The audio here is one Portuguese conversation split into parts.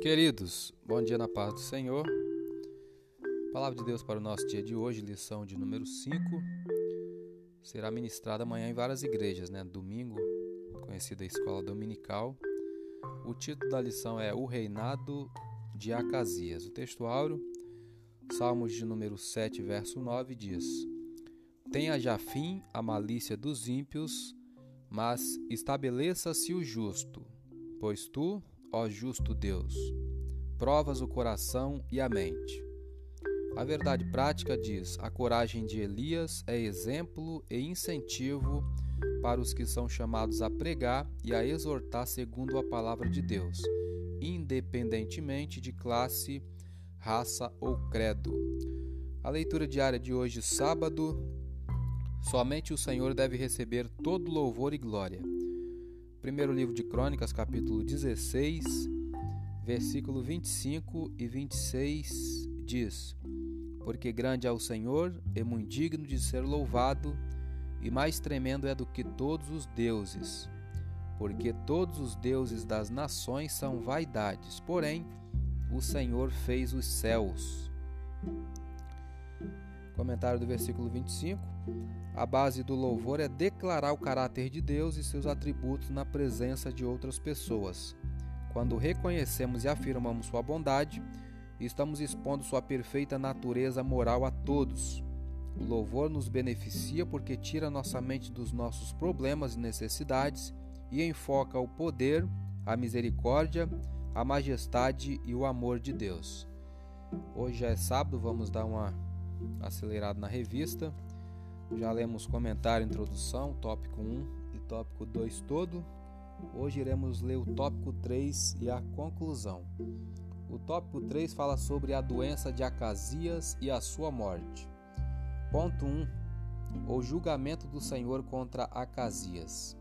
Queridos, bom dia na paz do Senhor. Palavra de Deus para o nosso dia de hoje, lição de número 5. Será ministrada amanhã em várias igrejas, né? Domingo, conhecida escola dominical. O título da lição é O Reinado de Acasias. O texto áureo, Salmos de número 7, verso 9, diz: Tenha já fim a malícia dos ímpios, mas estabeleça-se o justo, pois tu, ó justo Deus, provas o coração e a mente. A verdade prática diz: a coragem de Elias é exemplo e incentivo para os que são chamados a pregar e a exortar segundo a palavra de Deus, independentemente de classe, raça ou credo. A leitura diária de hoje, sábado, somente o Senhor deve receber todo louvor e glória. Primeiro livro de Crônicas, capítulo 16, versículo 25 e 26 diz: Porque grande é o Senhor e muito digno de ser louvado, e mais tremendo é do que todos os deuses. Porque todos os deuses das nações são vaidades, porém o Senhor fez os céus. Comentário do versículo 25. A base do louvor é declarar o caráter de Deus e seus atributos na presença de outras pessoas. Quando reconhecemos e afirmamos sua bondade, estamos expondo sua perfeita natureza moral a todos. O louvor nos beneficia porque tira nossa mente dos nossos problemas e necessidades e enfoca o poder, a misericórdia, a majestade e o amor de Deus. Hoje é sábado, vamos dar uma acelerada na revista. Já lemos comentário, introdução, tópico 1 e tópico 2 todo. Hoje iremos ler o tópico 3 e a conclusão. O tópico 3 fala sobre a doença de Acasias e a sua morte. Ponto 1. O julgamento do Senhor contra Acasias.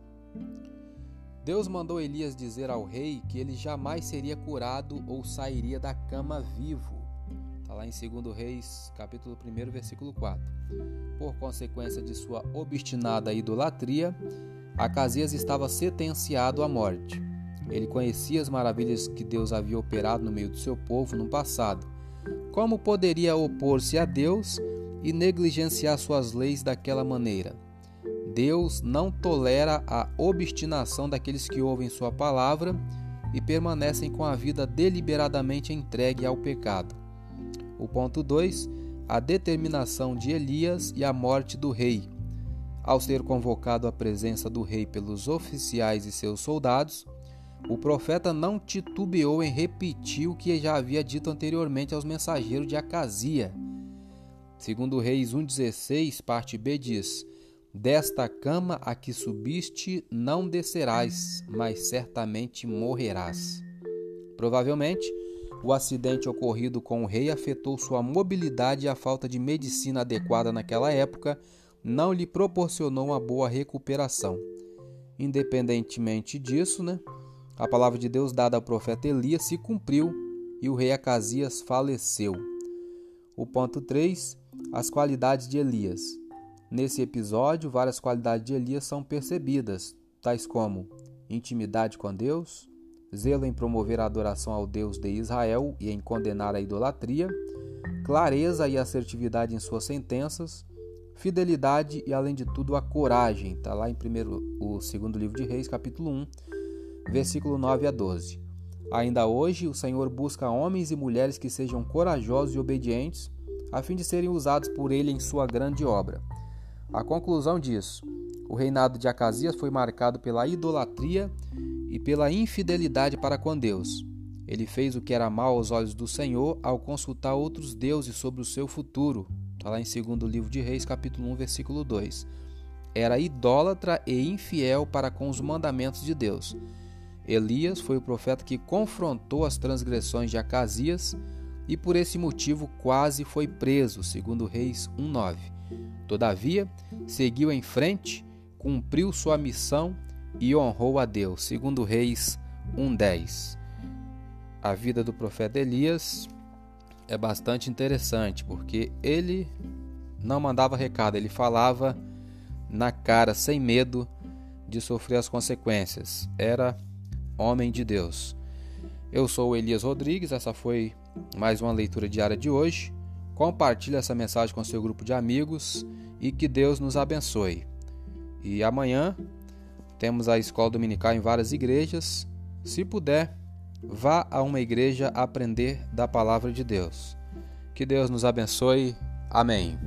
Deus mandou Elias dizer ao rei que ele jamais seria curado ou sairia da cama vivo. Lá em 2 Reis, capítulo 1, versículo 4. Por consequência de sua obstinada idolatria, Acasias estava sentenciado à morte. Ele conhecia as maravilhas que Deus havia operado no meio do seu povo no passado. Como poderia opor-se a Deus e negligenciar suas leis daquela maneira? Deus não tolera a obstinação daqueles que ouvem Sua palavra e permanecem com a vida deliberadamente entregue ao pecado. O ponto 2. A determinação de Elias e a morte do rei. Ao ser convocado à presença do rei pelos oficiais e seus soldados, o profeta não titubeou em repetir o que já havia dito anteriormente aos mensageiros de Acasia. Segundo Reis 1,16, parte B diz: Desta cama a que subiste não descerás, mas certamente morrerás. Provavelmente, o acidente ocorrido com o rei afetou sua mobilidade e a falta de medicina adequada naquela época não lhe proporcionou uma boa recuperação. Independentemente disso, né, a palavra de Deus dada ao profeta Elias se cumpriu e o rei Acasias faleceu. O ponto 3. As qualidades de Elias. Nesse episódio, várias qualidades de Elias são percebidas, tais como intimidade com Deus, zelo em promover a adoração ao Deus de Israel e em condenar a idolatria, clareza e assertividade em suas sentenças, fidelidade e, além de tudo, a coragem. Está lá em primeiro, o segundo livro de Reis, capítulo 1, versículo 9 a 12. Ainda hoje, o Senhor busca homens e mulheres que sejam corajosos e obedientes, a fim de serem usados por Ele em sua grande obra. A conclusão disso: o reinado de Acasias foi marcado pela idolatria e pela infidelidade para com Deus. Ele fez o que era mal aos olhos do Senhor ao consultar outros deuses sobre o seu futuro. Está lá em 2 livro de Reis, capítulo 1, versículo 2. Era idólatra e infiel para com os mandamentos de Deus. Elias foi o profeta que confrontou as transgressões de Acasias e por esse motivo quase foi preso, segundo Reis 1:9. Todavia, seguiu em frente, cumpriu sua missão e honrou a Deus, segundo Reis 1:10. A vida do profeta Elias é bastante interessante, porque ele não mandava recado, ele falava na cara, sem medo de sofrer as consequências. Era homem de Deus. Eu sou Elias Rodrigues, essa foi mais uma leitura diária de hoje. Compartilhe essa mensagem com seu grupo de amigos e que Deus nos abençoe. E amanhã temos a escola dominical em várias igrejas. Se puder, vá a uma igreja aprender da palavra de Deus. Que Deus nos abençoe. Amém.